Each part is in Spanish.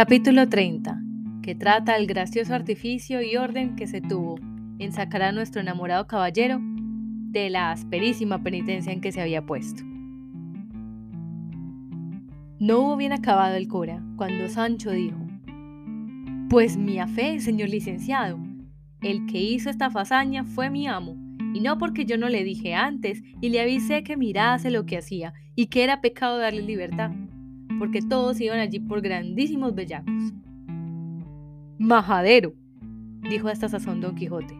Capítulo 30, que trata el gracioso artificio y orden que se tuvo en sacar a nuestro enamorado caballero de la asperísima penitencia en que se había puesto. No hubo bien acabado el cura cuando Sancho dijo, Pues mi fe, señor licenciado, el que hizo esta fazaña fue mi amo, y no porque yo no le dije antes y le avisé que mirase lo que hacía y que era pecado darle libertad, porque todos iban allí por grandísimos bellacos. Majadero, dijo hasta sazón Don Quijote.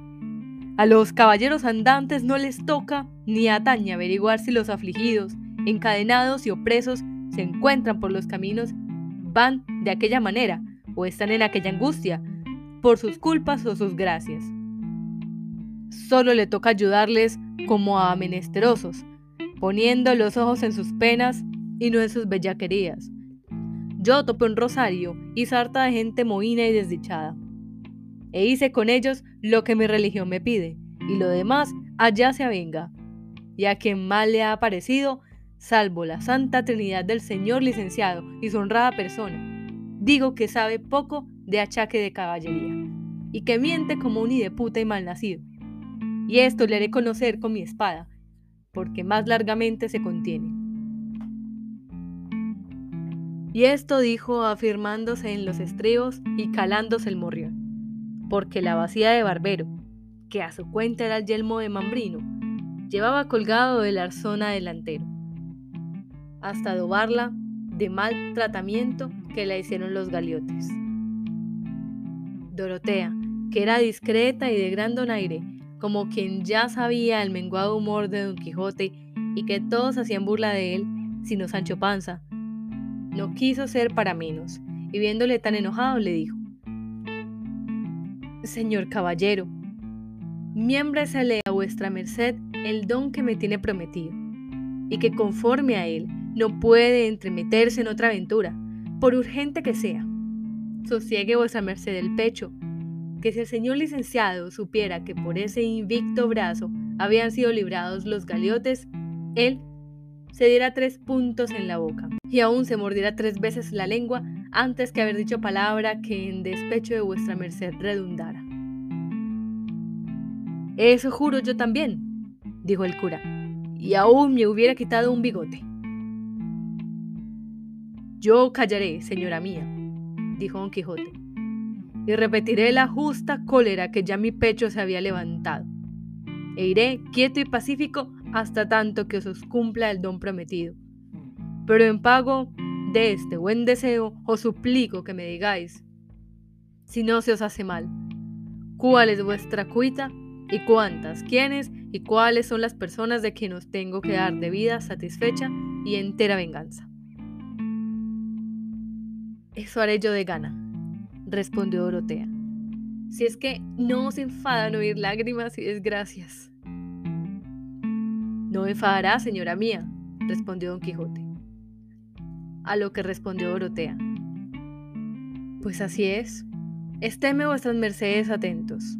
A los caballeros andantes no les toca ni atañe averiguar si los afligidos, encadenados y opresos se encuentran por los caminos, van de aquella manera o están en aquella angustia, por sus culpas o sus gracias. Solo le toca ayudarles como a menesterosos, poniendo los ojos en sus penas y no en sus bellaquerías. Yo topé un rosario y sarta de gente mohina y desdichada. E hice con ellos lo que mi religión me pide, y lo demás allá se avenga. Y a quien mal le ha parecido, salvo la Santa Trinidad del Señor licenciado y su honrada persona, digo que sabe poco de achaque de caballería, y que miente como un puta y malnacido. Y esto le haré conocer con mi espada, porque más largamente se contiene. Y esto dijo afirmándose en los estribos y calándose el morrión, porque la vacía de Barbero, que a su cuenta era el yelmo de Mambrino, llevaba colgado del arzona delantero, hasta dobarla de mal tratamiento que la hicieron los galiotes. Dorotea, que era discreta y de gran donaire, como quien ya sabía el menguado humor de Don Quijote y que todos hacían burla de él, sino Sancho Panza, no quiso ser para menos, y viéndole tan enojado le dijo, Señor caballero, miémbresele a vuestra merced el don que me tiene prometido, y que conforme a él no puede entremeterse en otra aventura, por urgente que sea. Sosiegue vuestra merced el pecho, que si el señor licenciado supiera que por ese invicto brazo habían sido librados los galiotes, él se diera tres puntos en la boca y aún se mordiera tres veces la lengua antes que haber dicho palabra que en despecho de vuestra merced redundara. Eso juro yo también, dijo el cura, y aún me hubiera quitado un bigote. Yo callaré, señora mía, dijo don Quijote, y repetiré la justa cólera que ya mi pecho se había levantado, e iré quieto y pacífico hasta tanto que os cumpla el don prometido. Pero en pago de este buen deseo os suplico que me digáis, si no se os hace mal, cuál es vuestra cuita y cuántas, quiénes y cuáles son las personas de quien os tengo que dar debida, satisfecha y entera venganza. Eso haré yo de gana, respondió Dorotea. Si es que no os enfadan oír lágrimas y desgracias. No enfadará, señora mía, respondió don Quijote. A lo que respondió Dorotea. Pues así es. Estéme vuestras mercedes atentos.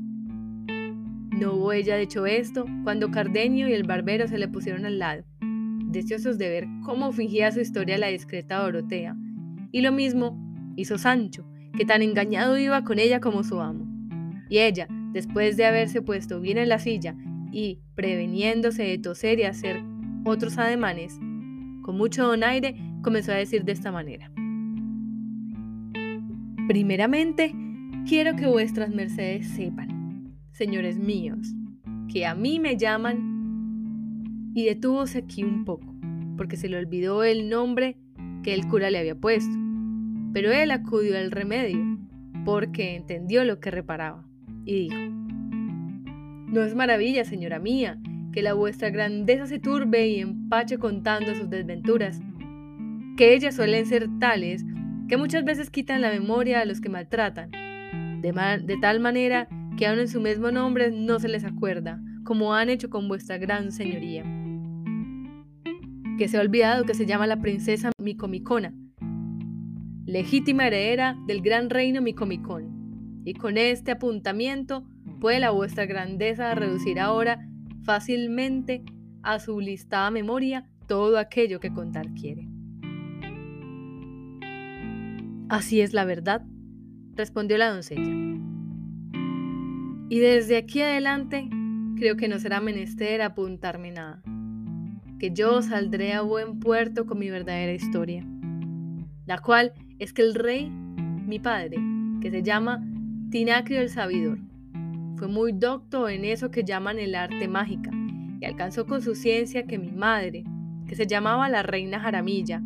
No hubo ella dicho esto cuando Cardenio y el barbero se le pusieron al lado, deseosos de ver cómo fingía su historia la discreta Dorotea, y lo mismo hizo Sancho, que tan engañado iba con ella como su amo. Y ella, después de haberse puesto bien en la silla y, preveniéndose de toser y hacer otros ademanes, con mucho donaire comenzó a decir de esta manera. Primeramente, quiero que vuestras mercedes sepan, señores míos, que a mí me llaman y detúvose aquí un poco, porque se le olvidó el nombre que el cura le había puesto. Pero él acudió al remedio, porque entendió lo que reparaba, y dijo, no es maravilla, señora mía, que la vuestra grandeza se turbe y empache contando sus desventuras, que ellas suelen ser tales que muchas veces quitan la memoria a los que maltratan, de, de tal manera que aun en su mismo nombre no se les acuerda, como han hecho con vuestra gran señoría. Que se ha olvidado que se llama la princesa Micomicona, legítima heredera del gran reino Micomicón, y con este apuntamiento puede la vuestra grandeza reducir ahora fácilmente a su listada memoria todo aquello que contar quiere. Así es la verdad, respondió la doncella. Y desde aquí adelante creo que no será menester apuntarme nada, que yo saldré a buen puerto con mi verdadera historia, la cual es que el rey, mi padre, que se llama Tinacrio el Sabidor, fue muy docto en eso que llaman el arte mágica y alcanzó con su ciencia que mi madre, que se llamaba la reina Jaramilla,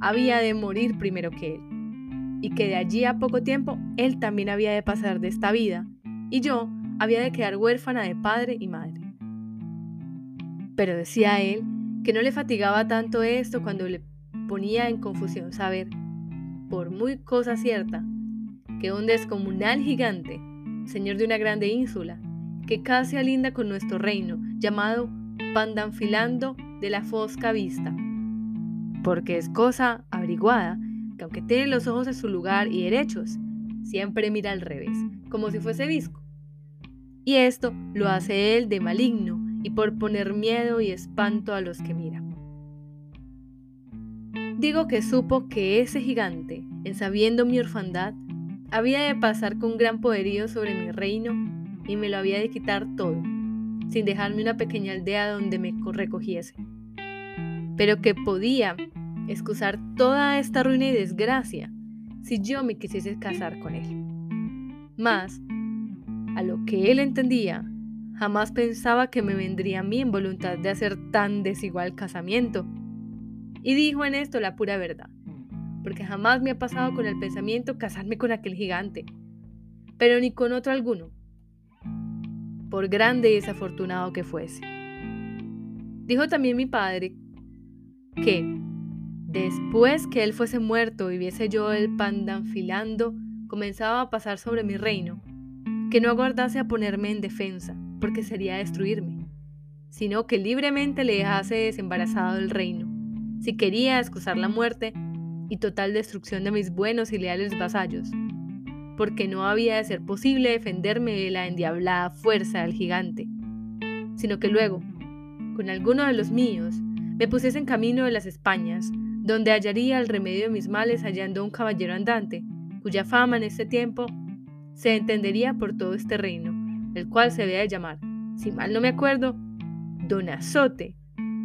había de morir primero que él, y que de allí a poco tiempo él también había de pasar de esta vida, y yo había de quedar huérfana de padre y madre. Pero decía él que no le fatigaba tanto esto cuando le ponía en confusión saber, por muy cosa cierta, que un descomunal gigante, señor de una grande ínsula, que casi alinda con nuestro reino, llamado Pandanfilando de la Fosca Vista, porque es cosa averiguada que aunque tiene los ojos en su lugar y derechos, siempre mira al revés, como si fuese visco. Y esto lo hace él de maligno y por poner miedo y espanto a los que miran. Digo que supo que ese gigante, en sabiendo mi orfandad, había de pasar con gran poderío sobre mi reino y me lo había de quitar todo, sin dejarme una pequeña aldea donde me recogiese. Pero que podía excusar toda esta ruina y desgracia si yo me quisiese casar con él. Mas, a lo que él entendía, jamás pensaba que me vendría a mí en voluntad de hacer tan desigual casamiento. Y dijo en esto la pura verdad, porque jamás me ha pasado con el pensamiento casarme con aquel gigante, pero ni con otro alguno, por grande y desafortunado que fuese. Dijo también mi padre que, después que él fuese muerto y viese yo el pandanfilando, comenzaba a pasar sobre mi reino, que no aguardase a ponerme en defensa, porque sería destruirme, sino que libremente le dejase desembarazado el reino, si quería excusar la muerte y total destrucción de mis buenos y leales vasallos, porque no había de ser posible defenderme de la endiablada fuerza del gigante, sino que luego, con alguno de los míos, me pusiese en camino de las Españas, donde hallaría el remedio de mis males hallando un caballero andante, cuya fama en este tiempo se entendería por todo este reino, el cual se debe de llamar, si mal no me acuerdo, Don Azote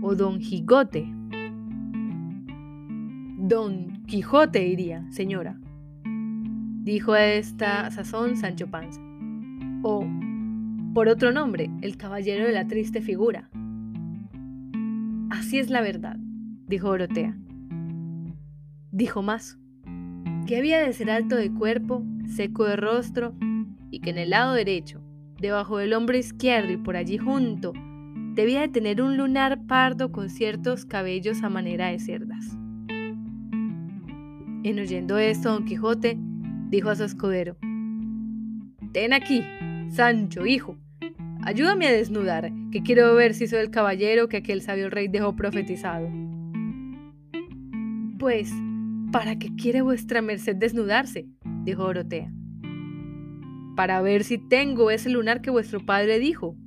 o Don Gigote. Don Quijote diría, señora, dijo a esta sazón Sancho Panza. O, por otro nombre, el caballero de la triste figura. Así es la verdad, dijo Orotea. Dijo más, que había de ser alto de cuerpo, seco de rostro, y que en el lado derecho, debajo del hombro izquierdo y por allí junto, debía de tener un lunar pardo con ciertos cabellos a manera de cerdas. En oyendo esto, Don Quijote dijo a su escudero, Ten aquí, Sancho, hijo, ayúdame a desnudar, que quiero ver si soy el caballero que aquel sabio rey dejó profetizado. Pues, ¿para qué quiere vuestra merced desnudarse? dijo Dorotea. Para ver si tengo ese lunar que vuestro padre dijo,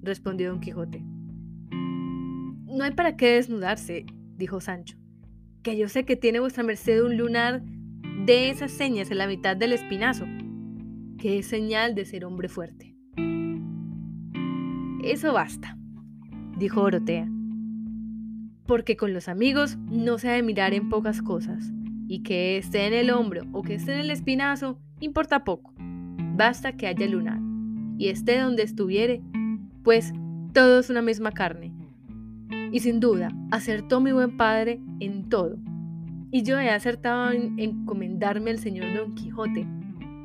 respondió don Quijote. No hay para qué desnudarse, dijo Sancho, que yo sé que tiene vuestra merced un lunar de esas señas en la mitad del espinazo, que es señal de ser hombre fuerte. Eso basta, dijo Orotea, porque con los amigos no se ha de mirar en pocas cosas, y que esté en el hombro o que esté en el espinazo importa poco, basta que haya lunar, y esté donde estuviere, pues todo es una misma carne. Y sin duda, acertó mi buen padre en todo, y yo he acertado en encomendarme al señor Don Quijote,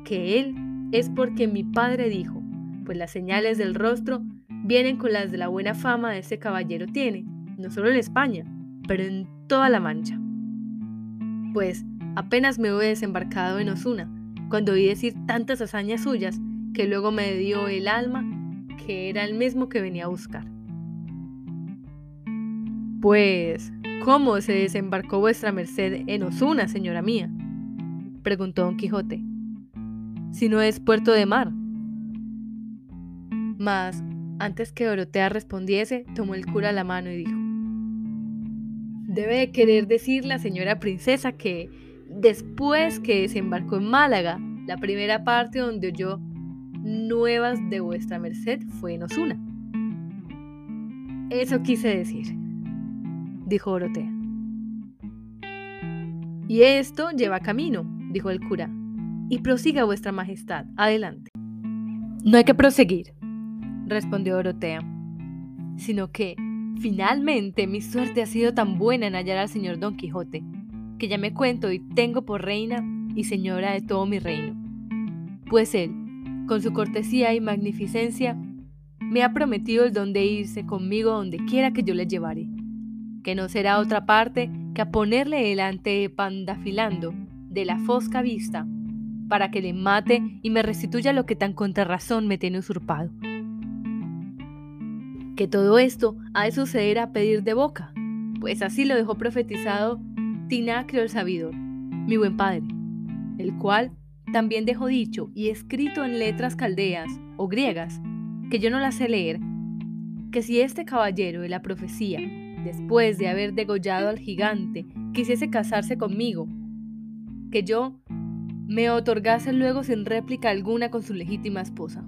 que él es porque mi padre dijo, pues las señales del rostro vienen con las de la buena fama de ese caballero tiene, no solo en España, pero en toda la Mancha. Pues apenas me he desembarcado en Osuna, cuando oí decir tantas hazañas suyas, que luego me dio el alma que era el mismo que venía a buscar. Pues, ¿Cómo se desembarcó vuestra merced en Osuna, señora mía? preguntó don Quijote. Si no es puerto de mar. Mas, antes que Dorotea respondiese, tomó el cura la mano y dijo, Debe querer decir la señora princesa que después que desembarcó en Málaga, la primera parte donde oyó nuevas de vuestra merced fue en Osuna. Eso quise decir, dijo Orotea. Y esto lleva camino, dijo el cura, y prosiga vuestra majestad, adelante. No hay que proseguir, respondió Dorotea, sino que finalmente mi suerte ha sido tan buena en hallar al señor Don Quijote, que ya me cuento y tengo por reina y señora de todo mi reino. Pues él, con su cortesía y magnificencia, me ha prometido el don de irse conmigo donde quiera que yo le llevare, que no será otra parte que a ponerle delante pandafilando de la fosca vista, para que le mate y me restituya lo que tan contra razón me tiene usurpado. Que todo esto ha de suceder a pedir de boca, pues así lo dejó profetizado Tinacrio el sabidor, mi buen padre, el cual también dejó dicho y escrito en letras caldeas o griegas, que yo no las sé leer, que si este caballero de la profecía, después de haber degollado al gigante, quisiese casarse conmigo, que yo me otorgase luego sin réplica alguna con su legítima esposa,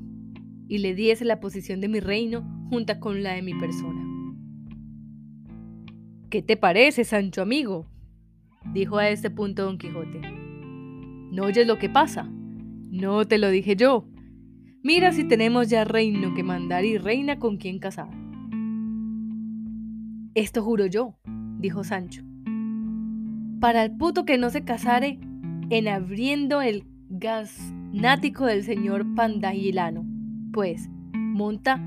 y le diese la posición de mi reino junta con la de mi persona. ¿Qué te parece, Sancho amigo? dijo a este punto don Quijote. ¿No oyes lo que pasa? No te lo dije yo. Mira si tenemos ya reino que mandar y reina con quien casar. Esto juro yo, dijo Sancho. Para el puto que no se casare, en abriendo el gasnático del señor Pandagilano, pues monta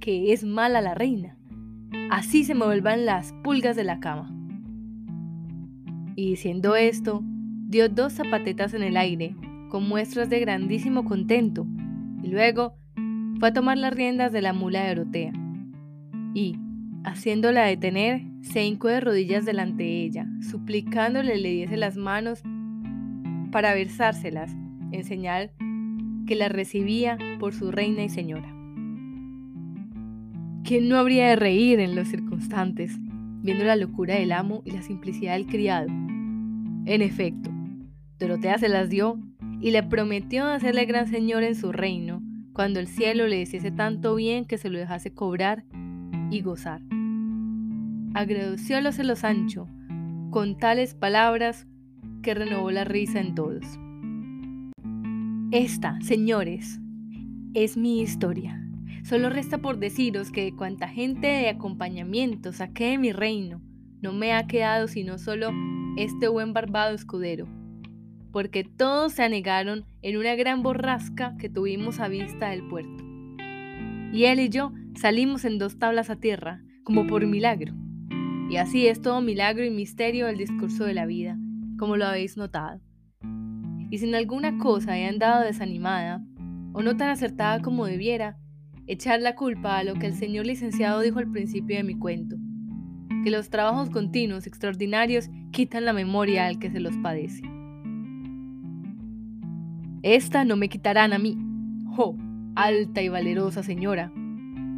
que es mala la reina. Así se me vuelvan las pulgas de la cama. Y diciendo esto, dio dos zapatetas en el aire, con muestras de grandísimo contento, y luego fue a tomar las riendas de la mula de Orotea. Y, haciéndola detener, se hincó de rodillas delante de ella, suplicándole le diese las manos para versárselas, en señal que la recibía por su reina y señora. ¿Quién no habría de reír en los circunstantes, viendo la locura del amo y la simplicidad del criado? En efecto, Dorotea se las dio y le prometió hacerle gran señor en su reino, cuando el cielo le hiciese tanto bien que se lo dejase cobrar y gozar. Agradeciólo Sancho con tales palabras que renovó la risa en todos. Esta, señores, es mi historia. Solo resta por deciros que de cuanta gente de acompañamiento saqué de mi reino, no me ha quedado sino solo este buen barbado escudero, porque todos se anegaron en una gran borrasca que tuvimos a vista del puerto. Y él y yo salimos en dos tablas a tierra, como por milagro. Y así es todo milagro y misterio el discurso de la vida, como lo habéis notado. Y si en alguna cosa he andado desanimada, o no tan acertada como debiera, echar la culpa a lo que el señor licenciado dijo al principio de mi cuento, que los trabajos continuos extraordinarios quitan la memoria al que se los padece. Esta no me quitarán a mí. ¡Jo! Alta y valerosa señora,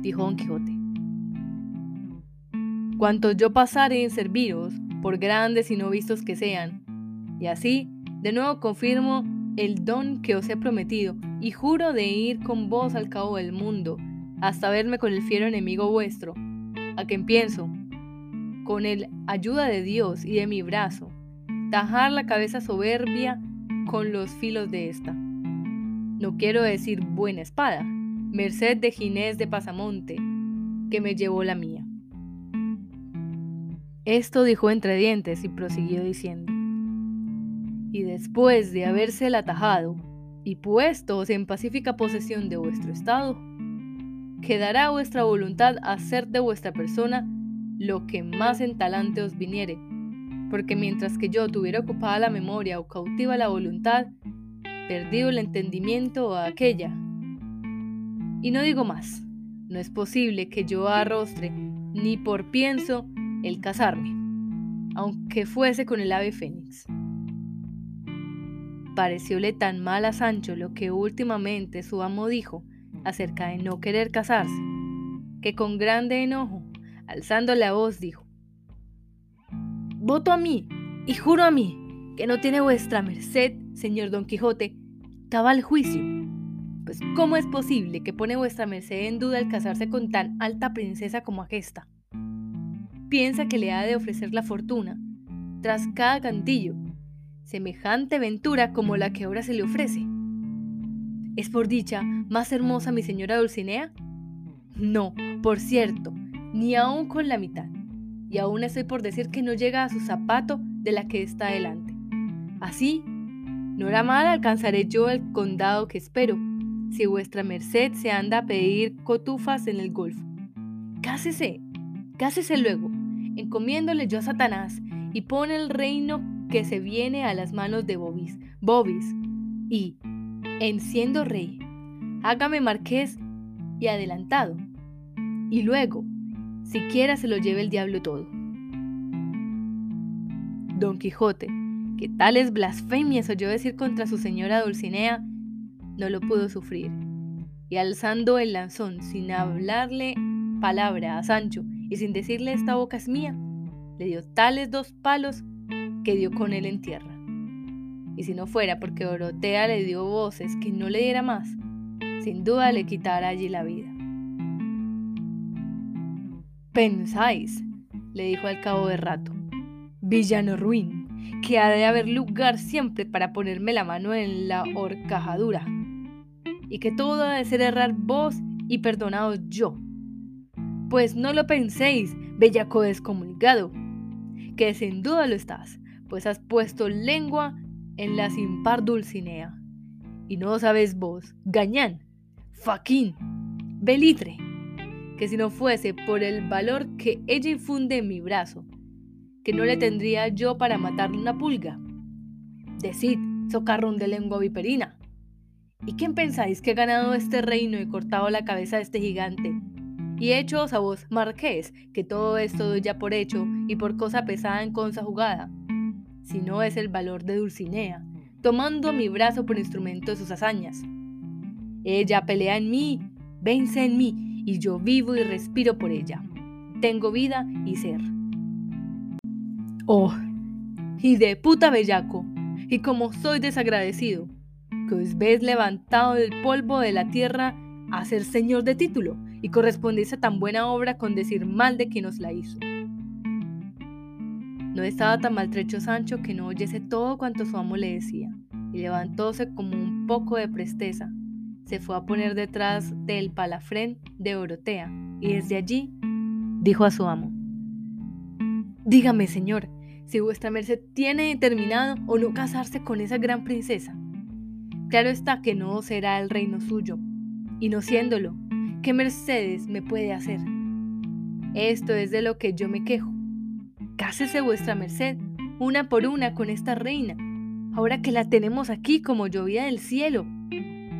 dijo Don Quijote. Cuanto yo pasare en serviros, por grandes y no vistos que sean, y así, de nuevo confirmo el don que os he prometido, y juro de ir con vos al cabo del mundo, hasta verme con el fiero enemigo vuestro, a quien pienso, con el ayuda de Dios y de mi brazo, tajar la cabeza soberbia con los filos de esta. No quiero decir buena espada, merced de Ginés de Pasamonte, que me llevó la mía. Esto dijo entre dientes y prosiguió diciendo y después de habérsela atajado y puestos en pacífica posesión de vuestro estado, quedará vuestra voluntad hacer de vuestra persona lo que más en talante os viniere, porque mientras que yo tuviera ocupada la memoria o cautiva la voluntad, perdido el entendimiento a aquella. Y no digo más, no es posible que yo arrostre ni por pienso el casarme, aunque fuese con el ave fénix. Parecióle tan mal a Sancho lo que últimamente su amo dijo acerca de no querer casarse, que con grande enojo, alzando la voz, dijo, Voto a mí, y juro a mí, que no tiene vuestra merced, señor Don Quijote, cabal juicio. Pues, ¿cómo es posible que pone vuestra merced en duda el casarse con tan alta princesa como aquesta? Piensa que le ha de ofrecer la fortuna, tras cada cantillo, semejante ventura como la que ahora se le ofrece. ¿Es por dicha más hermosa mi señora Dulcinea? No, por cierto, ni aún con la mitad. Y aún estoy por decir que no llega a su zapato de la que está delante. Así, no era mal alcanzaré yo el condado que espero, si vuestra merced se anda a pedir cotufas en el golfo. Cásese, cásese luego, encomiéndole yo a Satanás, y pone el reino que se viene a las manos de Bobis, Bobis, y, en siendo rey, hágame marqués y adelantado, y luego, siquiera se lo lleve el diablo todo. Don Quijote, que tales blasfemias oyó decir contra su señora Dulcinea, no lo pudo sufrir, y alzando el lanzón sin hablarle palabra a Sancho y sin decirle esta boca es mía, le dio tales dos palos que dio con él en tierra. Y si no fuera porque Dorotea le dio voces que no le diera más, sin duda le quitara allí la vida. Pensáis, le dijo al cabo de rato, villano ruin, que ha de haber lugar siempre para ponerme la mano en la horcajadura, y que todo ha de ser errar vos y perdonados yo. Pues no lo penséis, bellaco descomunicado, que sin duda lo estás, pues has puesto lengua en la sin par Dulcinea. Y no sabes vos, Gañán, Faquín, Belitre, que si no fuese por el valor que ella infunde en mi brazo, que no le tendría yo para matarle una pulga. Decid, socarrón de lengua viperina. ¿Y quién pensáis que he ganado este reino y cortado la cabeza de este gigante? Y hechoos a vos, marqués, que todo esto doy ya por hecho y por cosa pesada en consa jugada. Si no es el valor de Dulcinea, tomando mi brazo por instrumento de sus hazañas. Ella pelea en mí, vence en mí y yo vivo y respiro por ella. Tengo vida y ser. Oh, y de puta bellaco, y como soy desagradecido, que os ves levantado del polvo de la tierra a ser señor de título y correspondéis a tan buena obra con decir mal de quien os la hizo. No estaba tan maltrecho Sancho que no oyese todo cuanto su amo le decía, y levantóse como un poco de presteza, se fue a poner detrás del palafrén de Orotea y desde allí dijo a su amo, Dígame, señor, si vuestra merced tiene determinado o no casarse con esa gran princesa. Claro está que no será el reino suyo, y no siéndolo, ¿qué mercedes me puede hacer? Esto es de lo que yo me quejo. Cásese vuestra merced, una por una, con esta reina, ahora que la tenemos aquí como llovía del cielo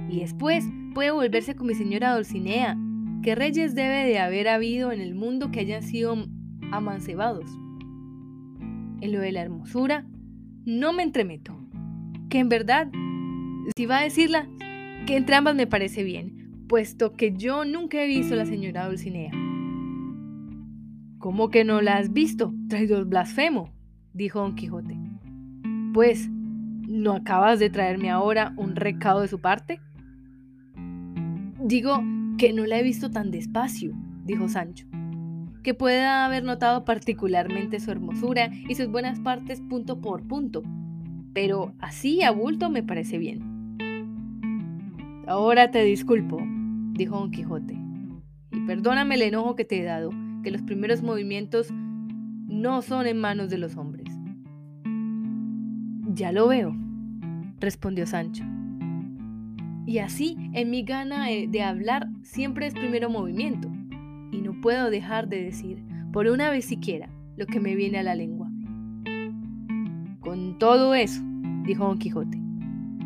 y después puede volverse con mi señora Dulcinea. ¿Qué reyes debe de haber habido en el mundo que hayan sido amancebados? En lo de la hermosura, no me entremeto. Que en verdad, si va a decirla, que entre ambas me parece bien, puesto que yo nunca he visto a la señora Dulcinea. ¿Cómo que no la has visto, traidor blasfemo? dijo Don Quijote. Pues, ¿no acabas de traerme ahora un recado de su parte? Digo que no la he visto tan despacio, dijo Sancho, que pueda haber notado particularmente su hermosura y sus buenas partes punto por punto, pero así a bulto me parece bien. Ahora te disculpo, dijo Don Quijote, y perdóname el enojo que te he dado, que los primeros movimientos no son en manos de los hombres. Ya lo veo, respondió Sancho. Y así en mi gana de hablar siempre es primero movimiento. Y no puedo dejar de decir, por una vez siquiera, lo que me viene a la lengua. Con todo eso, dijo Don Quijote,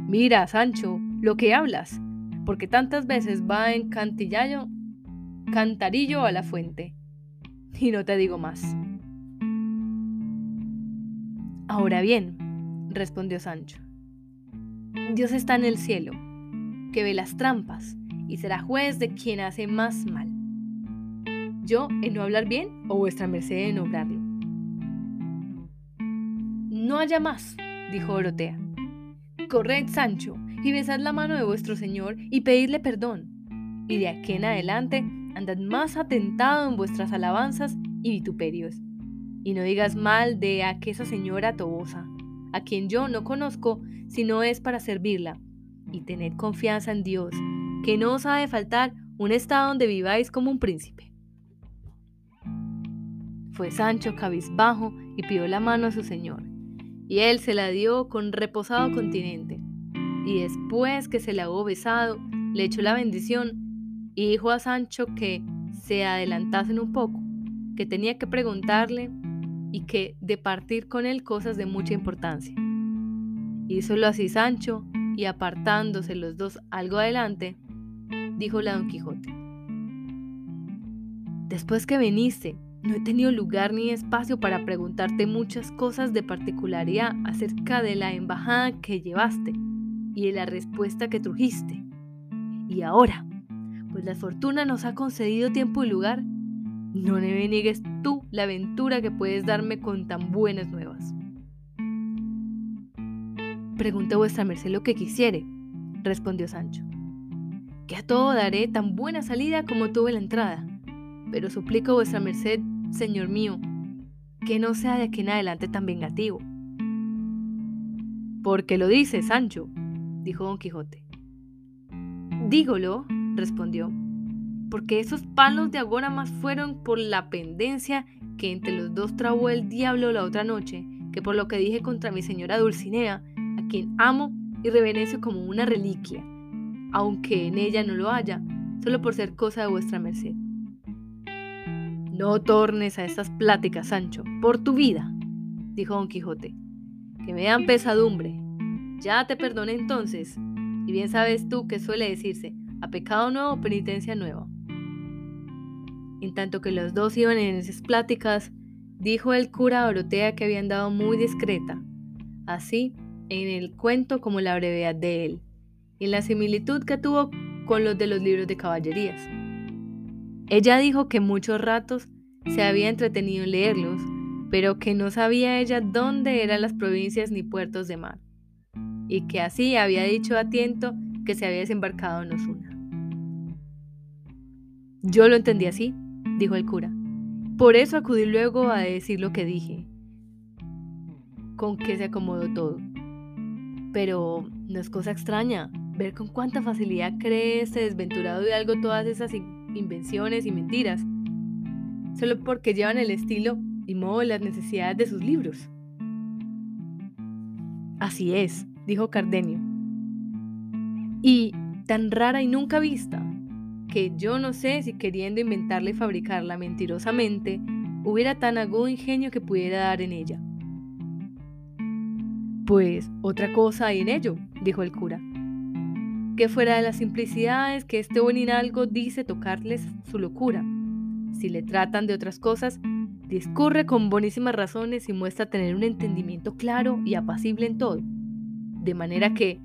mira, Sancho, lo que hablas, porque tantas veces va en cantillallo, cantarillo a la fuente. Y no te digo más. Ahora bien, respondió Sancho, Dios está en el cielo que ve las trampas y será juez de quien hace más mal. Yo en no hablar bien o vuestra merced en obrarlo. No haya más, dijo Dorotea. Corred, Sancho, y besad la mano de vuestro señor y pedidle perdón. Y de aquí en adelante andad más atentado en vuestras alabanzas y vituperios. Y no digas mal de aquella señora Tobosa, a quien yo no conozco, sino es para servirla. Y tened confianza en Dios, que no os ha de faltar un estado donde viváis como un príncipe. Fue Sancho cabizbajo y pidió la mano a su señor, y él se la dio con reposado continente. Y después que se la hubo besado, le echó la bendición y dijo a Sancho que se adelantasen un poco, que tenía que preguntarle y que de partir con él cosas de mucha importancia. Hízolo así Sancho, y apartándose los dos algo adelante, díjole a Don Quijote. Después que viniste, no he tenido lugar ni espacio para preguntarte muchas cosas de particularidad acerca de la embajada que llevaste y de la respuesta que trujiste. Y ahora, pues la fortuna nos ha concedido tiempo y lugar, no me niegues tú la aventura que puedes darme con tan buenas nuevas. Pregunte vuestra merced lo que quisiere, respondió Sancho, que a todo daré tan buena salida como tuve la entrada, pero suplico vuestra merced, señor mío, que no sea de aquí en adelante tan vengativo. Porque lo dice, Sancho, dijo don Quijote. Dígolo, respondió, porque esos palos de agora más fueron por la pendencia que entre los dos trabó el diablo la otra noche, que por lo que dije contra mi señora Dulcinea, quien amo y reverencio como una reliquia, aunque en ella no lo haya, solo por ser cosa de vuestra merced. No tornes a estas pláticas, Sancho, por tu vida, dijo don Quijote, que me dan pesadumbre. Ya te perdoné entonces, y bien sabes tú que suele decirse, a pecado nuevo, penitencia nueva. En tanto que los dos iban en esas pláticas, dijo el cura a Dorotea que había andado muy discreta. Así, en el cuento como la brevedad de él, y en la similitud que tuvo con los de los libros de caballerías. Ella dijo que muchos ratos se había entretenido en leerlos, pero que no sabía ella dónde eran las provincias ni puertos de mar, y que así había dicho a tiento que se había desembarcado en Osuna. Yo lo entendí así, dijo el cura. Por eso acudí luego a decir lo que dije, con que se acomodó todo. Pero no es cosa extraña ver con cuánta facilidad cree este desventurado de algo todas esas invenciones y mentiras, solo porque llevan el estilo y modo de las necesidades de sus libros. Así es, dijo Cardenio. Y tan rara y nunca vista, que yo no sé si queriendo inventarla y fabricarla mentirosamente, hubiera tan agudo ingenio que pudiera dar en ella. Pues otra cosa hay en ello, dijo el cura. Que fuera de las simplicidades que este buen inalgo dice tocarles su locura. Si le tratan de otras cosas, discurre con bonísimas razones y muestra tener un entendimiento claro y apacible en todo. De manera que,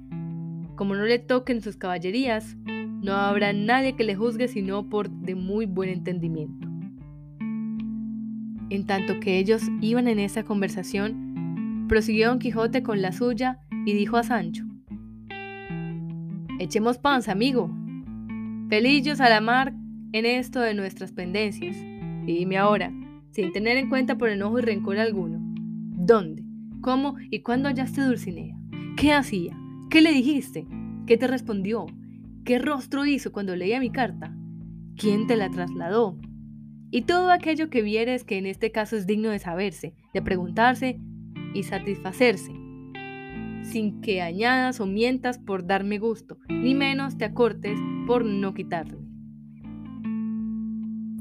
como no le toquen sus caballerías, no habrá nadie que le juzgue sino por de muy buen entendimiento. En tanto que ellos iban en esa conversación, Prosiguió Don Quijote con la suya y dijo a Sancho, Echemos panza, amigo. Pelillos a la mar en esto de nuestras pendencias. Y dime ahora, sin tener en cuenta por enojo y rencor alguno, ¿dónde, cómo y cuándo hallaste Dulcinea? ¿Qué hacía? ¿Qué le dijiste? ¿Qué te respondió? ¿Qué rostro hizo cuando leía mi carta? ¿Quién te la trasladó? Y todo aquello que vieres que en este caso es digno de saberse, de preguntarse y satisfacerse, sin que añadas o mientas por darme gusto, ni menos te acortes por no quitarme.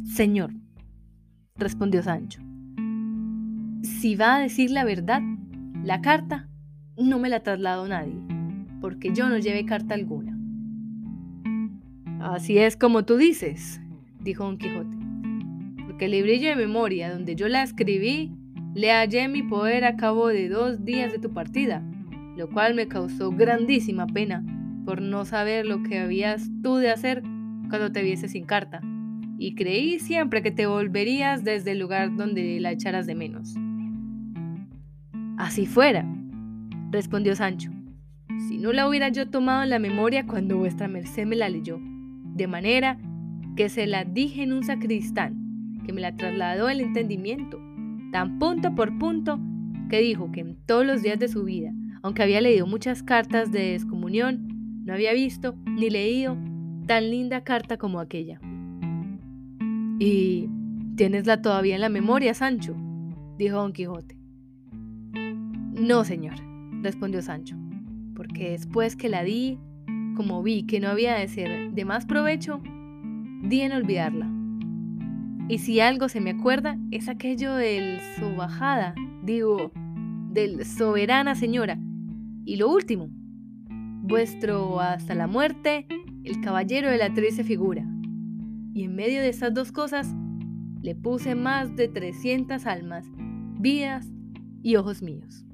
Señor, respondió Sancho, si va a decir la verdad, la carta no me la traslado nadie, porque yo no llevé carta alguna. Así es como tú dices, dijo Don Quijote, porque el librillo de memoria donde yo la escribí le hallé mi poder a cabo de dos días de tu partida, lo cual me causó grandísima pena por no saber lo que habías tú de hacer cuando te viese sin carta, y creí siempre que te volverías desde el lugar donde la echaras de menos. Así fuera, respondió Sancho, si no la hubiera yo tomado en la memoria cuando vuestra merced me la leyó, de manera que se la dije en un sacristán, que me la trasladó el entendimiento, tan punto por punto, que dijo que en todos los días de su vida, aunque había leído muchas cartas de descomunión, no había visto ni leído tan linda carta como aquella. ¿Y tienesla todavía en la memoria, Sancho? dijo Don Quijote. No, señor, respondió Sancho, porque después que la di, como vi que no había de ser de más provecho, di en olvidarla. Y si algo se me acuerda, es aquello del bajada, digo, del soberana señora. Y lo último, vuestro hasta la muerte, el caballero de la trece figura. Y en medio de esas dos cosas, le puse más de 300 almas, vidas y ojos míos.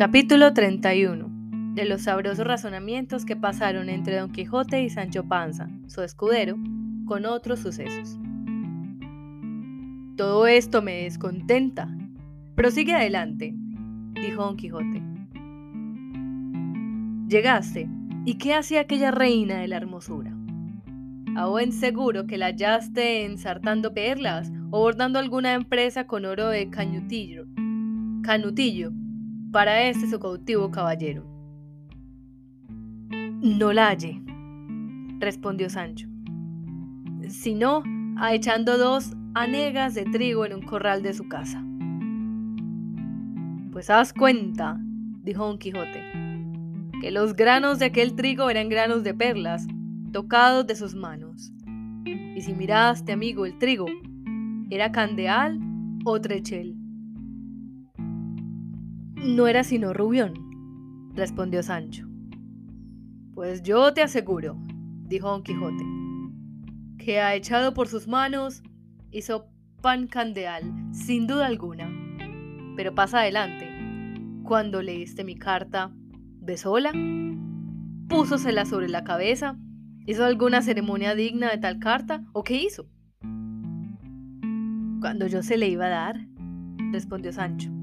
Capítulo 31 de los sabrosos razonamientos que pasaron entre Don Quijote y Sancho Panza, su escudero, con otros sucesos. Todo esto me descontenta. Prosigue adelante, dijo Don Quijote. Llegaste, ¿y qué hacía aquella reina de la hermosura? A buen seguro que la hallaste ensartando perlas o bordando alguna empresa con oro de cañutillo, canutillo para este su cautivo caballero. No la hallé, respondió Sancho, sino echando dos anegas de trigo en un corral de su casa. Pues haz cuenta, dijo Don Quijote, que los granos de aquel trigo eran granos de perlas, tocados de sus manos. Y si miraste, amigo, el trigo, ¿era candeal o trechel? No era sino rubión, respondió Sancho. Pues yo te aseguro, dijo Don Quijote, que ha echado por sus manos hizo pan candeal, sin duda alguna. Pero pasa adelante. Cuando leíste mi carta, ¿besóla? ¿Púsosela sobre la cabeza? ¿Hizo alguna ceremonia digna de tal carta? ¿O qué hizo? Cuando yo se le iba a dar, respondió Sancho.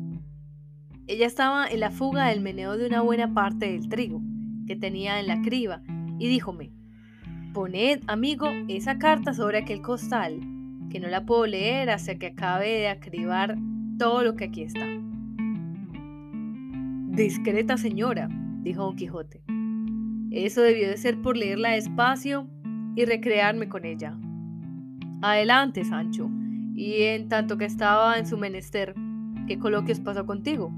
Ella estaba en la fuga del meneo de una buena parte del trigo que tenía en la criba, y díjome, poned, amigo, esa carta sobre aquel costal, que no la puedo leer hasta que acabe de acribar todo lo que aquí está. Discreta señora, dijo Don Quijote. Eso debió de ser por leerla despacio y recrearme con ella. Adelante, Sancho. Y en tanto que estaba en su menester, ¿qué coloquios pasó contigo?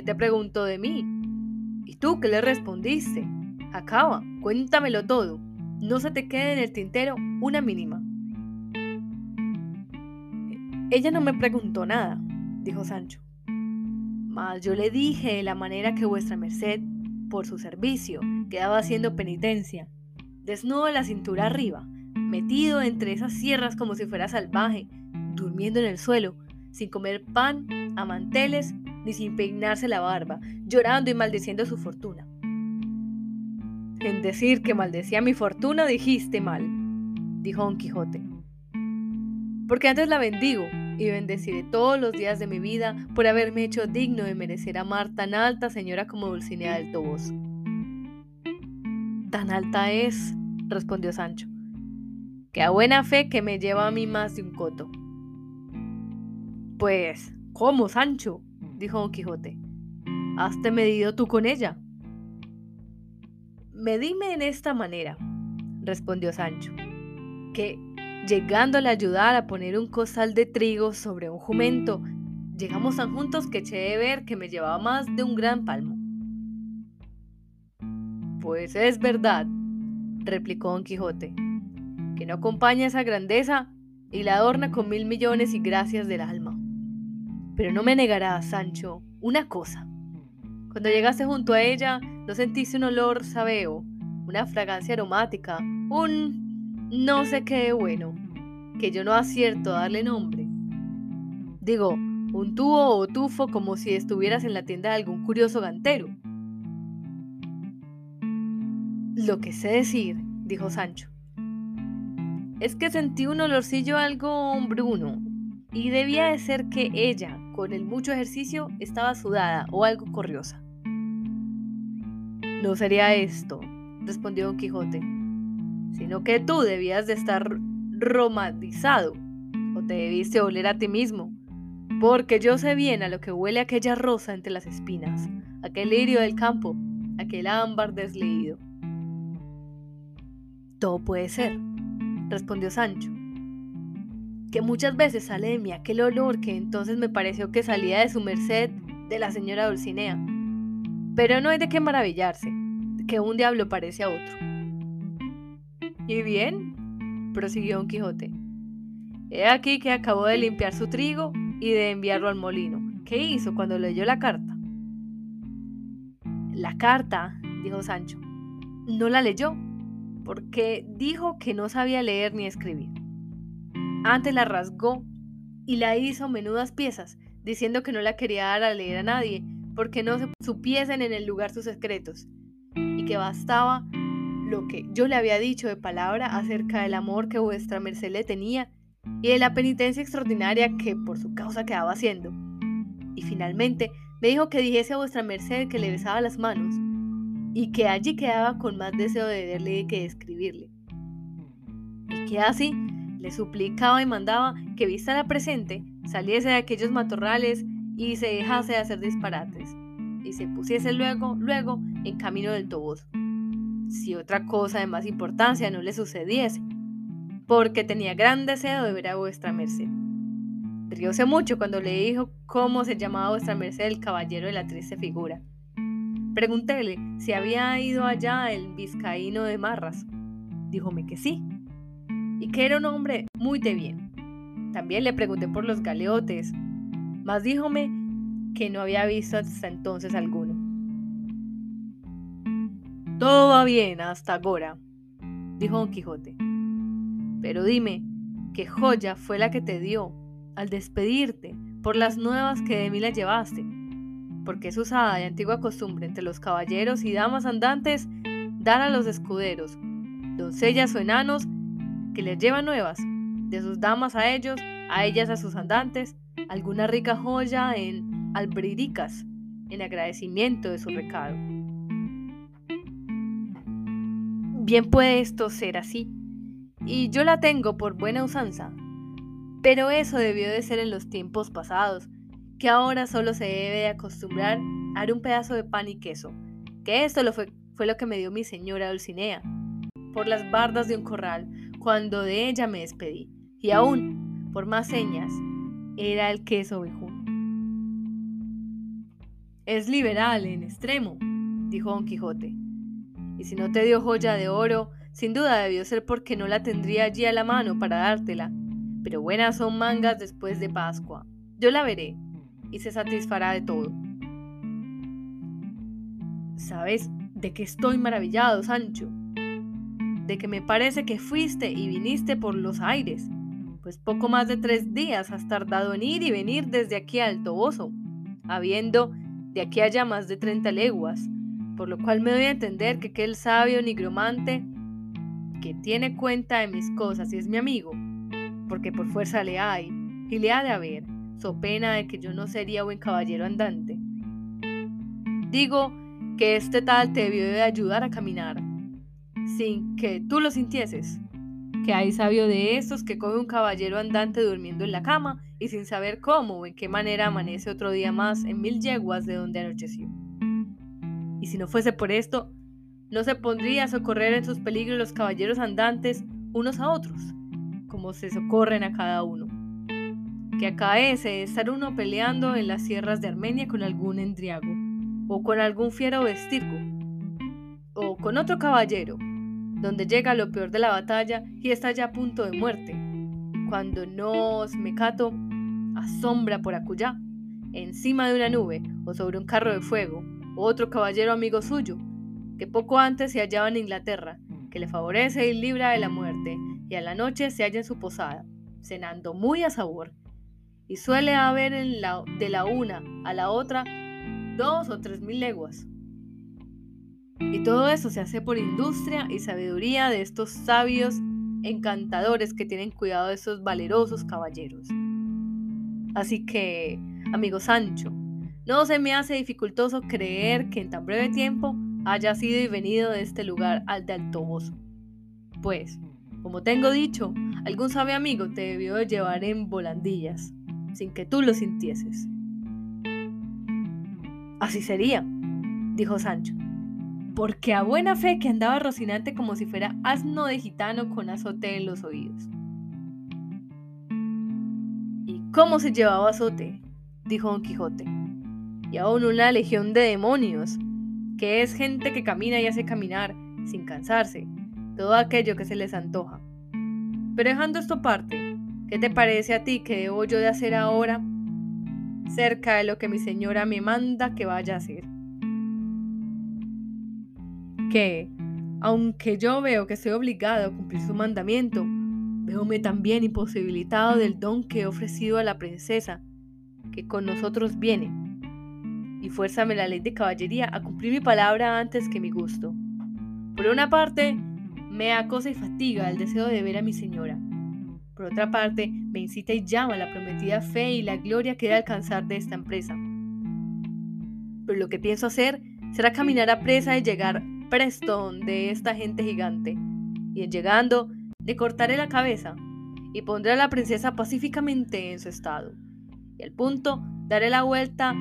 ¿Qué te preguntó de mí? ¿Y tú qué le respondiste? Acaba, cuéntamelo todo. No se te quede en el tintero una mínima. Ella no me preguntó nada, dijo Sancho. Mas yo le dije de la manera que vuestra merced, por su servicio, quedaba haciendo penitencia, desnudo de la cintura arriba, metido entre esas sierras como si fuera salvaje, durmiendo en el suelo, sin comer pan, a manteles ni sin peinarse la barba, llorando y maldiciendo su fortuna. En decir que maldecía mi fortuna dijiste mal, dijo Don Quijote. Porque antes la bendigo y bendeciré todos los días de mi vida por haberme hecho digno de merecer amar tan alta señora como Dulcinea del Toboso. Tan alta es, respondió Sancho, que a buena fe que me lleva a mí más de un coto. Pues, ¿cómo, Sancho? Dijo Don Quijote. ¿Haste medido tú con ella? Medime en esta manera, respondió Sancho, que llegando a ayudar a poner un costal de trigo sobre un jumento, llegamos tan juntos que eché de ver que me llevaba más de un gran palmo. Pues es verdad, replicó Don Quijote, que no acompaña esa grandeza y la adorna con mil millones y gracias del alma. Pero no me negarás, Sancho, una cosa. Cuando llegaste junto a ella, ¿no sentiste un olor sabeo, una fragancia aromática, un no sé qué bueno, que yo no acierto a darle nombre? Digo, un tubo o tufo como si estuvieras en la tienda de algún curioso gantero. Lo que sé decir, dijo Sancho. Es que sentí un olorcillo algo bruno, y debía de ser que ella, con el mucho ejercicio, estaba sudada o algo corriosa. No sería esto, respondió Don Quijote, sino que tú debías de estar romantizado, o te debiste oler a ti mismo, porque yo sé bien a lo que huele aquella rosa entre las espinas, aquel lirio del campo, aquel ámbar desleído. Todo puede ser, respondió Sancho, que muchas veces sale de mí aquel olor que entonces me pareció que salía de su merced de la señora Dulcinea. Pero no hay de qué maravillarse, que un diablo parece a otro. ¿Y bien? prosiguió Don Quijote. He aquí que acabó de limpiar su trigo y de enviarlo al molino. ¿Qué hizo cuando leyó la carta? La carta, dijo Sancho, no la leyó, porque dijo que no sabía leer ni escribir. Antes la rasgó y la hizo menudas piezas, diciendo que no la quería dar a leer a nadie, porque no se supiesen en el lugar sus secretos, y que bastaba lo que yo le había dicho de palabra acerca del amor que vuestra merced le tenía y de la penitencia extraordinaria que por su causa quedaba haciendo. Y finalmente me dijo que dijese a vuestra merced que le besaba las manos, y que allí quedaba con más deseo de verle que de escribirle. Y que así le suplicaba y mandaba que vista la presente, saliese de aquellos matorrales y se dejase de hacer disparates, y se pusiese luego, luego en camino del Toboso. Si otra cosa de más importancia no le sucediese, porque tenía gran deseo de ver a vuestra merced. Rióse mucho cuando le dijo cómo se llamaba vuestra merced el caballero de la triste figura. Preguntéle si había ido allá el vizcaíno de Marras. Díjome que sí, y que era un hombre muy de bien. También le pregunté por los galeotes, mas díjome que no había visto hasta entonces alguno. Todo va bien hasta ahora, dijo Don Quijote. Pero dime, ¿qué joya fue la que te dio al despedirte por las nuevas que de mí la llevaste? Porque es usada y antigua costumbre entre los caballeros y damas andantes dar a los escuderos, doncellas o enanos, que les llevan nuevas, de sus damas a ellos, a ellas a sus andantes, alguna rica joya en albridicas, en agradecimiento de su recado. Bien puede esto ser así, y yo la tengo por buena usanza, pero eso debió de ser en los tiempos pasados, que ahora solo se debe de acostumbrar a dar un pedazo de pan y queso, que esto lo fue, fue lo que me dio mi señora Dulcinea, por las bardas de un corral, cuando de ella me despedí, y aún, por más señas, era el queso ovejún. Es liberal en extremo, dijo Don Quijote, y si no te dio joya de oro, sin duda debió ser porque no la tendría allí a la mano para dártela, pero buenas son mangas después de Pascua. Yo la veré, y se satisfará de todo. ¿Sabes de qué estoy maravillado, Sancho? De que me parece que fuiste y viniste por los aires, pues poco más de tres días has tardado en ir y venir desde aquí al Toboso, habiendo de aquí allá más de treinta leguas, por lo cual me doy a entender que aquel sabio nigromante que tiene cuenta de mis cosas y es mi amigo, porque por fuerza le hay, y le ha de haber, so pena de que yo no sería buen caballero andante. Digo que este tal te debió de ayudar a caminar, sin que tú lo sintieses. Que hay sabio de estos que coge un caballero andante durmiendo en la cama y sin saber cómo o en qué manera amanece otro día más en mil yeguas de donde anocheció. Y si no fuese por esto, no se pondría a socorrer en sus peligros los caballeros andantes unos a otros, como se socorren a cada uno. Que acaece estar uno peleando en las sierras de Armenia con algún endriago, o con algún fiero vestirgo, o con otro caballero, donde llega lo peor de la batalla y está ya a punto de muerte. Cuando nos mecato asombra por acullá, encima de una nube o sobre un carro de fuego, otro caballero amigo suyo, que poco antes se hallaba en Inglaterra, que le favorece y libra de la muerte, y a la noche se halla en su posada, cenando muy a sabor. Y suele haber en de la una a la otra dos o tres mil leguas. Y todo eso se hace por industria y sabiduría de estos sabios encantadores que tienen cuidado de esos valerosos caballeros. Así que, amigo Sancho, no se me hace dificultoso creer que en tan breve tiempo haya sido y venido de este lugar al de Altoboso. Pues, como tengo dicho, algún sabio amigo te debió de llevar en volandillas, sin que tú lo sintieses. Así sería, dijo Sancho, porque a buena fe que andaba Rocinante como si fuera asno de gitano con azote en los oídos. ¿Y cómo se llevaba azote? dijo Don Quijote. Y aún una legión de demonios, que es gente que camina y hace caminar sin cansarse, todo aquello que se les antoja. Pero dejando esto aparte, ¿qué te parece a ti que debo yo de hacer ahora cerca de lo que mi señora me manda que vaya a hacer? Que, aunque yo veo que estoy obligado a cumplir su mandamiento, veome también imposibilitado del don que he ofrecido a la princesa, que con nosotros viene, y fuérzame la ley de caballería a cumplir mi palabra antes que mi gusto. Por una parte, me acosa y fatiga el deseo de ver a mi señora. Por otra parte, me incita y llama la prometida fe y la gloria que he de alcanzar de esta empresa. Pero lo que pienso hacer será caminar a presa y llegar presto donde esta gente gigante. Y llegando, le cortaré la cabeza y pondré a la princesa pacíficamente en su estado. Y al punto daré la vuelta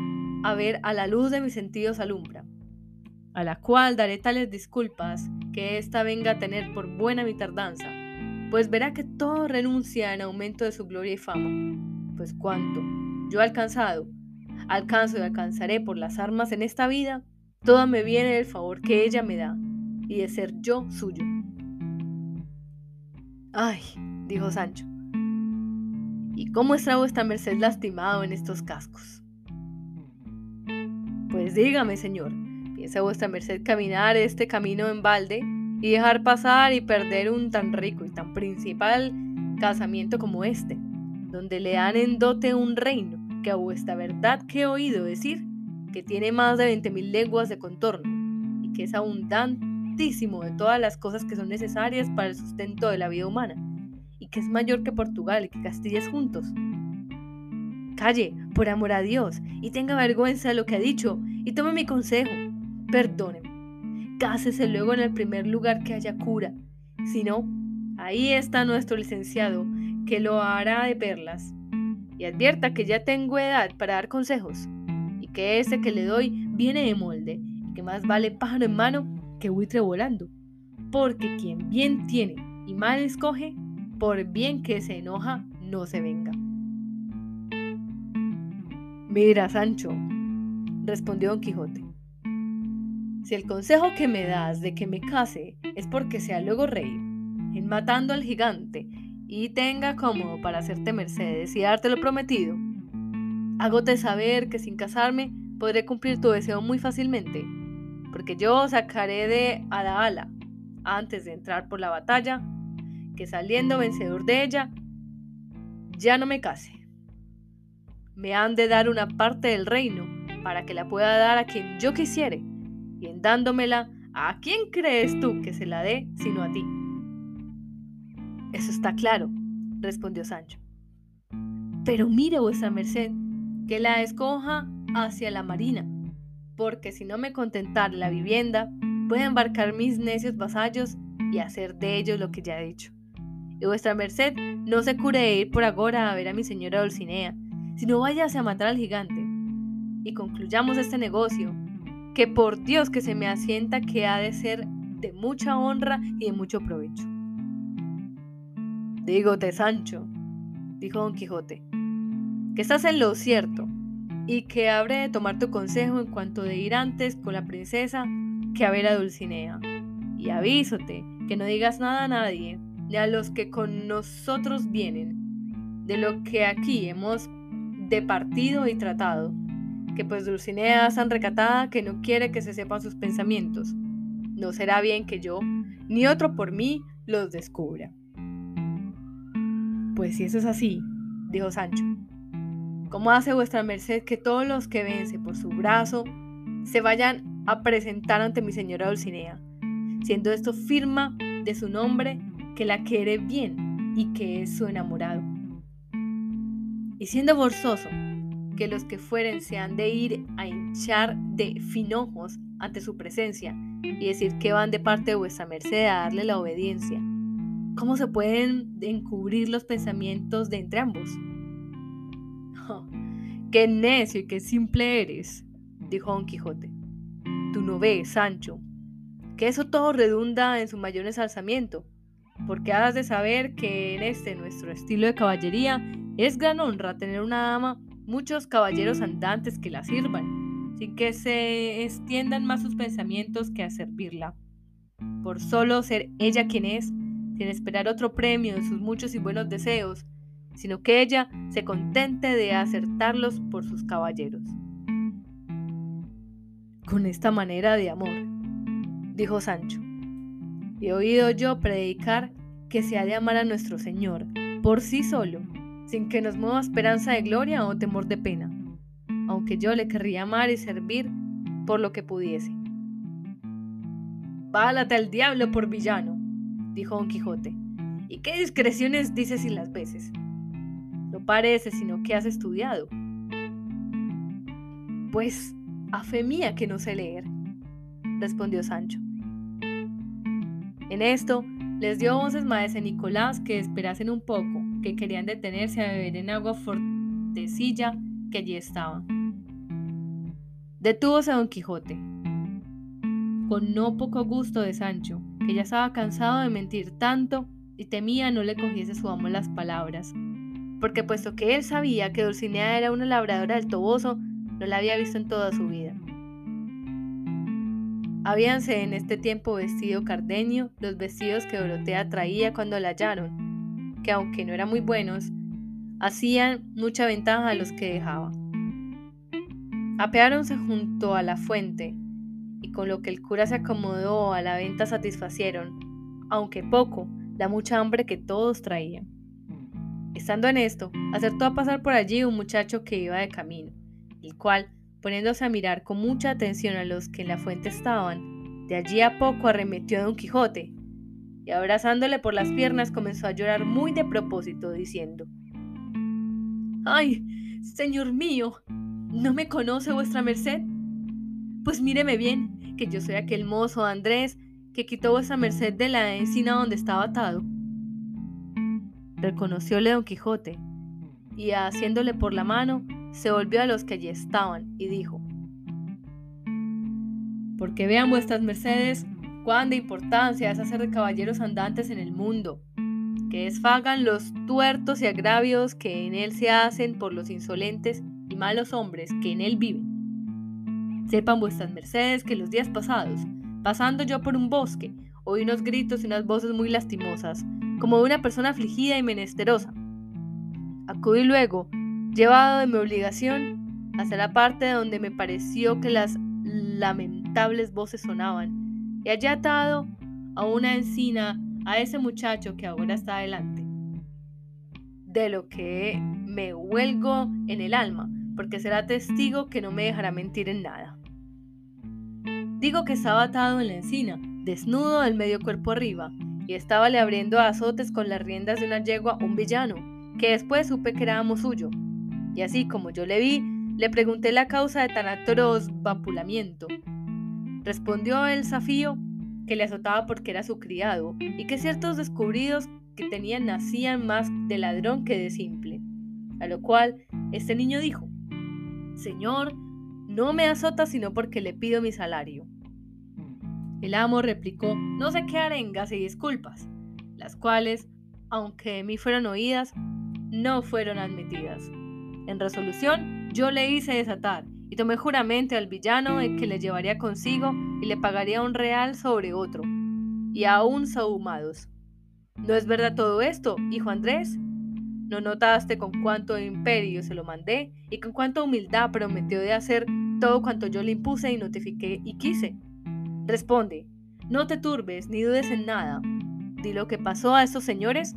a ver a la luz de mis sentidos alumbra a la cual daré tales disculpas que ésta venga a tener por buena mi tardanza, pues verá que todo renuncia en aumento de su gloria y fama, pues cuanto yo he alcanzado, alcanzo y alcanzaré por las armas en esta vida, todo me viene del favor que ella me da y de ser yo suyo. Ay, dijo Sancho, ¿y cómo está vuestra merced lastimado en estos cascos? Pues dígame, señor, Piensa vuestra merced caminar este camino en balde y dejar pasar y perder un tan rico y tan principal casamiento como este, donde le dan en dote un reino que a vuestra verdad que he oído decir que tiene más de 20.000 lenguas de contorno y que es abundantísimo de todas las cosas que son necesarias para el sustento de la vida humana y que es mayor que Portugal y que Castilla juntos. Calle, por amor a Dios, y tenga vergüenza de lo que ha dicho y tome mi consejo perdóneme. Cásese luego en el primer lugar que haya cura. Si no, ahí está nuestro licenciado, que lo hará de perlas. Y advierta que ya tengo edad para dar consejos, que ese que le doy viene de molde, y que más vale pájaro en mano que buitre volando. Porque quien bien tiene y mal escoge, por bien que se enoja, no se venga. Mira, Sancho, respondió don Quijote, si el consejo que me das de que me case es porque sea luego rey, en matando al gigante y tenga cómodo para hacerte mercedes y darte lo prometido, hágote saber que sin casarme podré cumplir tu deseo muy fácilmente, porque yo sacaré de a la ala, antes de entrar por la batalla, que saliendo vencedor de ella, ya no me case. Me han de dar una parte del reino para que la pueda dar a quien yo quisiere y en dándomela, ¿a quién crees tú que se la dé sino a ti? Eso está claro, respondió Sancho. Pero mire vuestra merced, que la escoja hacia la marina, porque si no me contentara la vivienda, puede embarcar mis necios vasallos y hacer de ellos lo que ya he dicho. Y vuestra merced no se cure de ir por agora a ver a mi señora Dulcinea, sino váyase a matar al gigante. Y concluyamos este negocio, que por Dios que se me asienta que ha de ser de mucha honra y de mucho provecho. Dígote, Sancho, dijo don Quijote, que estás en lo cierto y que habré de tomar tu consejo en cuanto de ir antes con la princesa que a ver a Dulcinea. Y avísote que no digas nada a nadie, ni a los que con nosotros vienen, de lo que aquí hemos departido y tratado que pues Dulcinea es tan recatada que no quiere que se sepan sus pensamientos. No será bien que yo, ni otro por mí, los descubra. Pues si eso es así, dijo Sancho, ¿cómo hace vuestra merced que todos los que vence por su brazo se vayan a presentar ante mi señora Dulcinea, siendo esto firma de su nombre que la quiere bien y que es su enamorado. Y siendo forzoso que los que fueren se han de ir a hinchar de finojos ante su presencia y decir que van de parte de vuestra merced a darle la obediencia. ¿Cómo se pueden encubrir los pensamientos de entre ambos? ¡Qué necio y qué simple eres! dijo Don Quijote. Tú no ves, Sancho, que eso todo redunda en su mayor ensalzamiento, porque has de saber que en este nuestro estilo de caballería es gran honra tener una dama, muchos caballeros andantes que la sirvan, sin que se extiendan más sus pensamientos que a servirla. Por solo ser ella quien es, sin esperar otro premio de sus muchos y buenos deseos, sino que ella se contente de acertarlos por sus caballeros. Con esta manera de amor, dijo Sancho, he oído yo predicar que se ha de amar a nuestro Señor por sí solo, sin que nos mueva esperanza de gloria o temor de pena, aunque yo le querría amar y servir por lo que pudiese. Válate al diablo por villano, dijo Don Quijote. ¿Y qué discreciones dices y las veces? Parece sino que has estudiado. Pues, a fe mía que no sé leer, respondió Sancho. En esto les dio voces maese Nicolás que esperasen un poco, que querían detenerse a beber en agua fortecilla que allí estaba. Detúvose Don Quijote, con no poco gusto de Sancho, que ya estaba cansado de mentir tanto y temía no le cogiese su amo las palabras, porque puesto que él sabía que Dulcinea era una labradora del Toboso, no la había visto en toda su vida. Habíanse en este tiempo vestido Cardenio los vestidos que Dorotea traía cuando la hallaron, que aunque no eran muy buenos, hacían mucha ventaja a los que dejaba. Apeáronse junto a la fuente, y con lo que el cura se acomodó a la venta satisfacieron, aunque poco, la mucha hambre que todos traían. Estando en esto, acertó a pasar por allí un muchacho que iba de camino, el cual, poniéndose a mirar con mucha atención a los que en la fuente estaban, de allí a poco arremetió a Don Quijote, y abrazándole por las piernas comenzó a llorar muy de propósito, diciendo, ¡Ay, señor mío! ¿No me conoce vuestra merced? Pues míreme bien, que yo soy aquel mozo Andrés que quitó vuestra merced de la encina donde estaba atado. Reconocióle don Quijote, y haciéndole por la mano, se volvió a los que allí estaban y dijo, Porque vean vuestras mercedes cuán de importancia es hacer de caballeros andantes en el mundo, que desfagan los tuertos y agravios que en él se hacen por los insolentes y malos hombres que en él viven. Sepan vuestras mercedes que los días pasados, pasando yo por un bosque, oí unos gritos y unas voces muy lastimosas, como de una persona afligida y menesterosa. Acudí luego, llevado de mi obligación, hacia la parte donde me pareció que las lamentables voces sonaban, y hallé atado a una encina a ese muchacho que ahora está adelante. De lo que me huelgo en el alma, porque será testigo que no me dejará mentir en nada. Digo que estaba atado en la encina, desnudo del medio cuerpo arriba, y estaba le abriendo azotes con las riendas de una yegua un villano, que después supe que era amo suyo. Y así como yo le vi, le pregunté la causa de tan atroz vapulamiento. Respondió el zafío que le azotaba porque era su criado, y que ciertos descubridos que tenían nacían más de ladrón que de simple. A lo cual este niño dijo, Señor, no me azota sino porque le pido mi salario. El amo replicó no sé qué arengas y disculpas, las cuales, aunque de mí fueron oídas, no fueron admitidas. En resolución, yo le hice desatar y tomé juramento al villano de que le llevaría consigo y le pagaría un real sobre otro, y aún sahumados. ¿No es verdad todo esto, hijo Andrés? ¿No notaste con cuánto imperio se lo mandé y con cuánta humildad prometió de hacer todo cuanto yo le impuse y notifiqué y quise? Responde, no te turbes ni dudes en nada. Di lo que pasó a estos señores,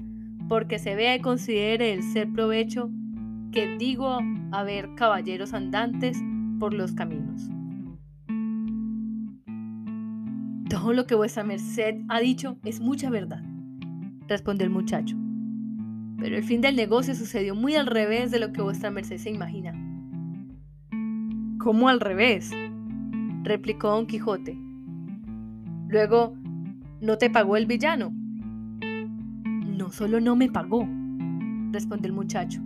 porque se vea y considere el ser provecho que digo haber caballeros andantes por los caminos. Todo lo que vuestra merced ha dicho es mucha verdad, respondió el muchacho. Pero el fin del negocio sucedió muy al revés de lo que vuestra merced se imagina. ¿Cómo al revés? replicó don Quijote. Luego, ¿no te pagó el villano? No solo no me pagó, respondió el muchacho,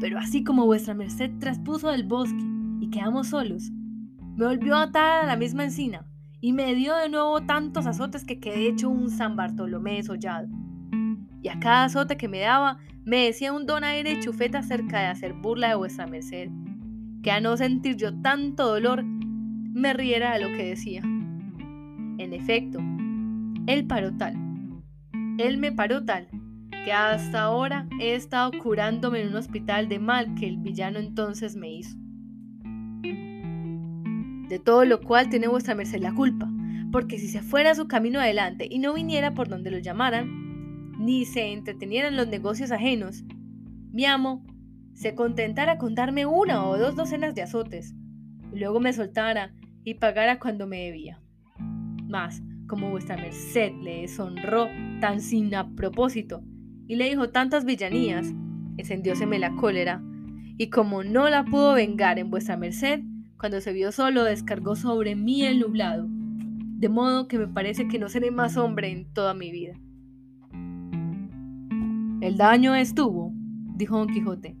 pero así como vuestra merced traspuso del bosque y quedamos solos, me volvió a atar a la misma encina y me dio de nuevo tantos azotes que quedé hecho un San Bartolomé desollado. Y a cada azote que me daba, me decía un donaire y chufeta acerca de hacer burla de vuestra merced, que a no sentir yo tanto dolor, me riera de lo que decía. En efecto, él paró tal, él me paró tal, que hasta ahora he estado curándome en un hospital de mal que el villano entonces me hizo. De todo lo cual tiene vuestra merced la culpa, porque si se fuera su camino adelante y no viniera por donde lo llamaran, ni se entreteniera en los negocios ajenos, mi amo se contentara con darme una o dos docenas de azotes, y luego me soltara y pagara cuando me debía. Como vuestra merced le deshonró tan sin a propósito y le dijo tantas villanías, encendióseme la cólera, y como no la pudo vengar en vuestra merced, cuando se vio solo descargó sobre mí el nublado, de modo que me parece que no seré más hombre en toda mi vida. El daño estuvo, dijo don Quijote,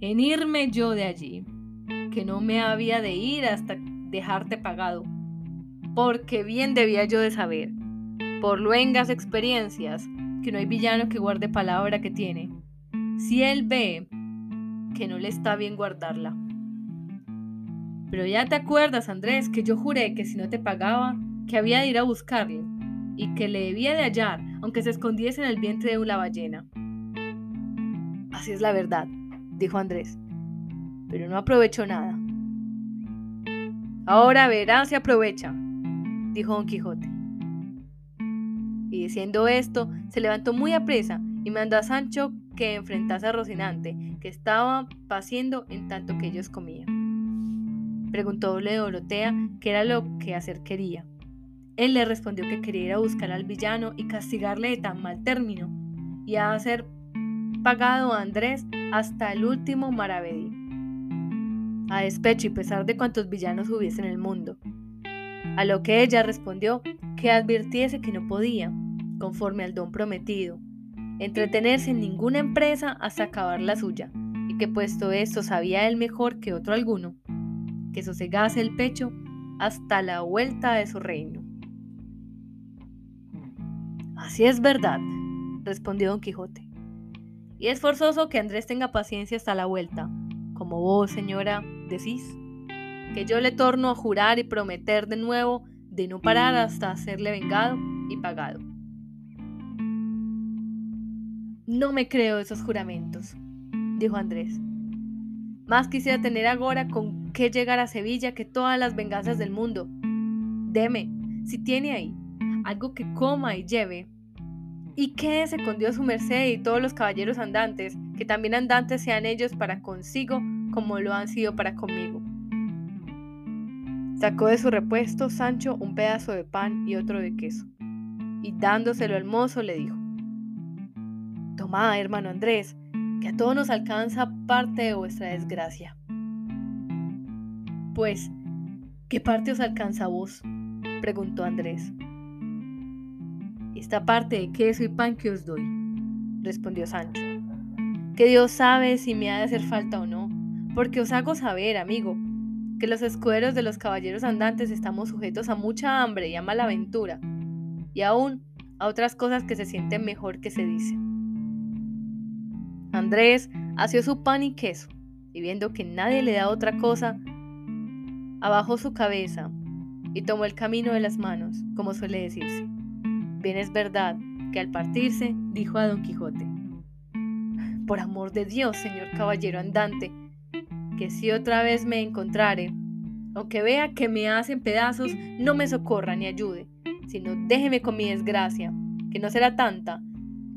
en irme yo de allí, que no me había de ir hasta dejarte pagado, porque bien debía yo de saber, por luengas experiencias, que no hay villano que guarde palabra que tiene, si él ve que no le está bien guardarla. Pero ya te acuerdas, Andrés, que yo juré que si no te pagaba, que había de ir a buscarle, y que le debía de hallar, aunque se escondiese en el vientre de una ballena. Así es la verdad, dijo Andrés, pero no aprovechó nada. Ahora verás si aprovecha, dijo Don Quijote. Y diciendo esto, se levantó muy apresa y mandó a Sancho que enfrentase a Rocinante, que estaba paciendo en tanto que ellos comían. Preguntóle Dorotea qué era lo que hacer quería. Él le respondió que quería ir a buscar al villano y castigarle de tan mal término, y a hacer pagado a Andrés hasta el último maravedí, a despecho y pesar de cuantos villanos hubiese en el mundo. A lo que ella respondió que advirtiese que no podía, conforme al don prometido, entretenerse en ninguna empresa hasta acabar la suya, y que puesto esto sabía él mejor que otro alguno, que sosegase el pecho hasta la vuelta de su reino. Así es verdad, respondió don Quijote. Y es forzoso que Andrés tenga paciencia hasta la vuelta, como vos, señora, decís que yo le torno a jurar y prometer de nuevo de no parar hasta hacerle vengado y pagado. No me creo esos juramentos, dijo Andrés. Más quisiera tener ahora con qué llegar a Sevilla que todas las venganzas del mundo. Deme, si tiene ahí, algo que coma y lleve. Y quédese con Dios su merced y todos los caballeros andantes, que también andantes sean ellos para consigo como lo han sido para conmigo. Sacó de su repuesto Sancho un pedazo de pan y otro de queso, y dándoselo al mozo le dijo, Tomad, hermano Andrés, que a todos nos alcanza parte de vuestra desgracia. Pues, ¿qué parte os alcanza a vos? preguntó Andrés. Esta parte de queso y pan que os doy, respondió Sancho. Que Dios sabe si me ha de hacer falta o no, porque os hago saber, amigo, que los escuderos de los caballeros andantes estamos sujetos a mucha hambre y a mala aventura, y aún a otras cosas que se sienten mejor que se dicen. Andrés asió su pan y queso, y viendo que nadie le da otra cosa, abajó su cabeza y tomó el camino de las manos, como suele decirse. Bien es verdad que al partirse dijo a Don Quijote, Por amor de Dios, señor caballero andante, que si otra vez me encontrare, aunque vea que me hacen pedazos, no me socorra ni ayude, sino déjeme con mi desgracia, que no será tanta,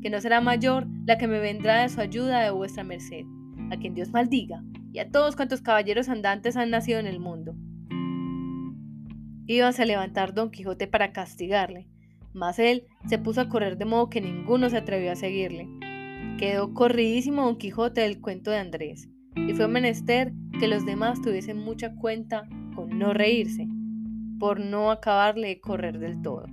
que no será mayor la que me vendrá de su ayuda de vuestra merced, a quien Dios maldiga, y a todos cuantos caballeros andantes han nacido en el mundo. Íbase a levantar Don Quijote para castigarle, mas él se puso a correr de modo que ninguno se atrevió a seguirle. Quedó corridísimo Don Quijote del cuento de Andrés, y fue menester que los demás tuviesen mucha cuenta con no reírse, por no acabarle de correr del todo.